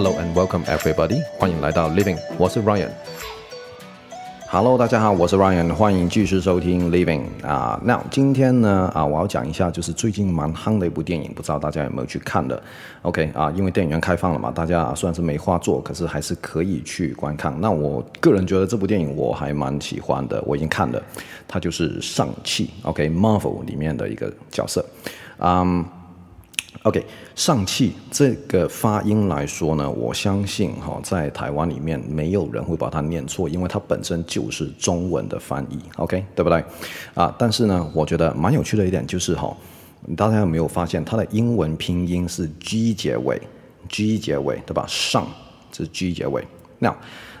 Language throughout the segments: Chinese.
Hello and welcome everybody，欢迎来到 Living，我是 Ryan。Hello，大家好，我是 Ryan，欢迎继续收听 Living 啊。那今天呢啊，我要讲一下，就是最近蛮夯的一部电影，不知道大家有没有去看的？OK 啊，因为电影院开放了嘛，大家虽然是没话做，可是还是可以去观看。那我个人觉得这部电影我还蛮喜欢的，我已经看了，它就是尚气，OK，Marvel、里面的一个角色，嗯。OK，上汽这个发音来说呢，我相信哈，在台湾里面没有人会把它念错，因为它本身就是中文的翻译，OK，对不对？啊，但是呢，我觉得蛮有趣的一点就是哈，大家有没有发现它的英文拼音是 G 结尾，G 结尾，对吧？上是 G 结尾。那，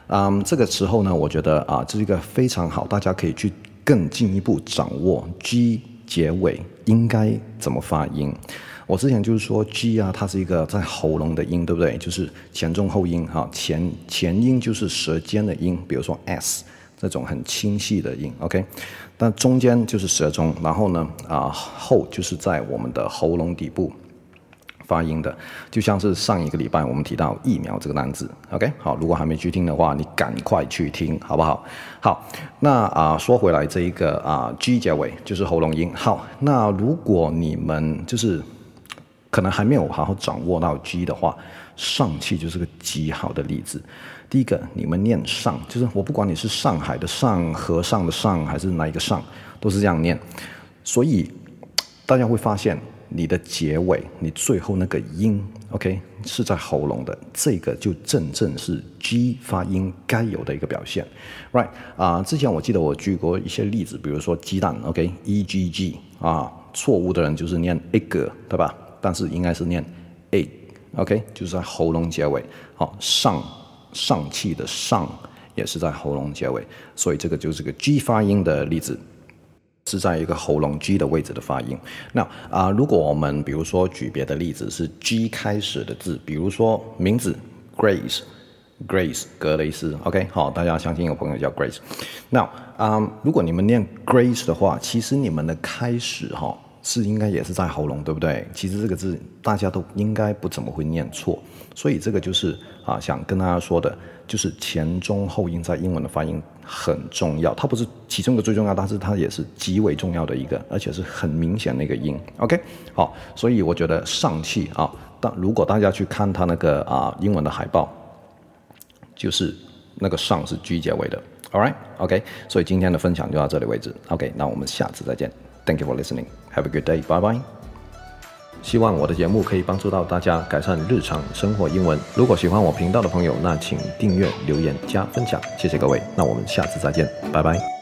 嗯，这个时候呢，我觉得啊，这是一个非常好，大家可以去更进一步掌握 G 结尾应该怎么发音。我之前就是说 G 啊，它是一个在喉咙的音，对不对？就是前中后音哈，前前音就是舌尖的音，比如说 S 这种很清晰的音，OK。但中间就是舌中，然后呢啊后就是在我们的喉咙底部发音的，就像是上一个礼拜我们提到疫苗这个单字，OK。好，如果还没去听的话，你赶快去听，好不好？好，那啊说回来这一个啊 G 结尾就是喉咙音。好，那如果你们就是。可能还没有好好掌握到 G 的话，上气就是个极好的例子。第一个，你们念上，就是我不管你是上海的上、和尚的上，还是哪一个上，都是这样念。所以大家会发现，你的结尾，你最后那个音，OK，是在喉咙的，这个就正正是 G 发音该有的一个表现，right？啊、之前我记得我举过一些例子，比如说鸡蛋，OK，E G G 啊，错误的人就是念 egg，对吧？但是应该是念，a，OK，就是在喉咙结尾。好，上上气的上也是在喉咙结尾，所以这个就是个 G 发音的例子，是在一个喉咙 G 的位置的发音。那啊、如果我们比如说举别的例子是 G 开始的字，比如说名字 Grace，Grace 格雷斯，OK，好，大家相信有朋友叫 Grace。那啊、如果你们念 Grace 的话，其实你们的开始哈。是应该也是在喉咙，对不对？其实这个字大家都应该不怎么会念错，所以这个就是啊，想跟大家说的，就是前中后音在英文的发音很重要。它不是其中一个最重要，但是它也是极为重要的一个，而且是很明显的一个音。OK，好，所以我觉得上气啊，但如果大家去看它那个啊英文的海报，就是那个上是 G 结尾的。All right，OK，所以今天的分享就到这里为止。OK，那我们下次再见。Thank you for listening. Have a good day. Bye bye. 希望我的节目可以帮助到大家改善日常生活英文。如果喜欢我频道的朋友，那请订阅、留言、加分享，谢谢各位。那我们下次再见，拜拜。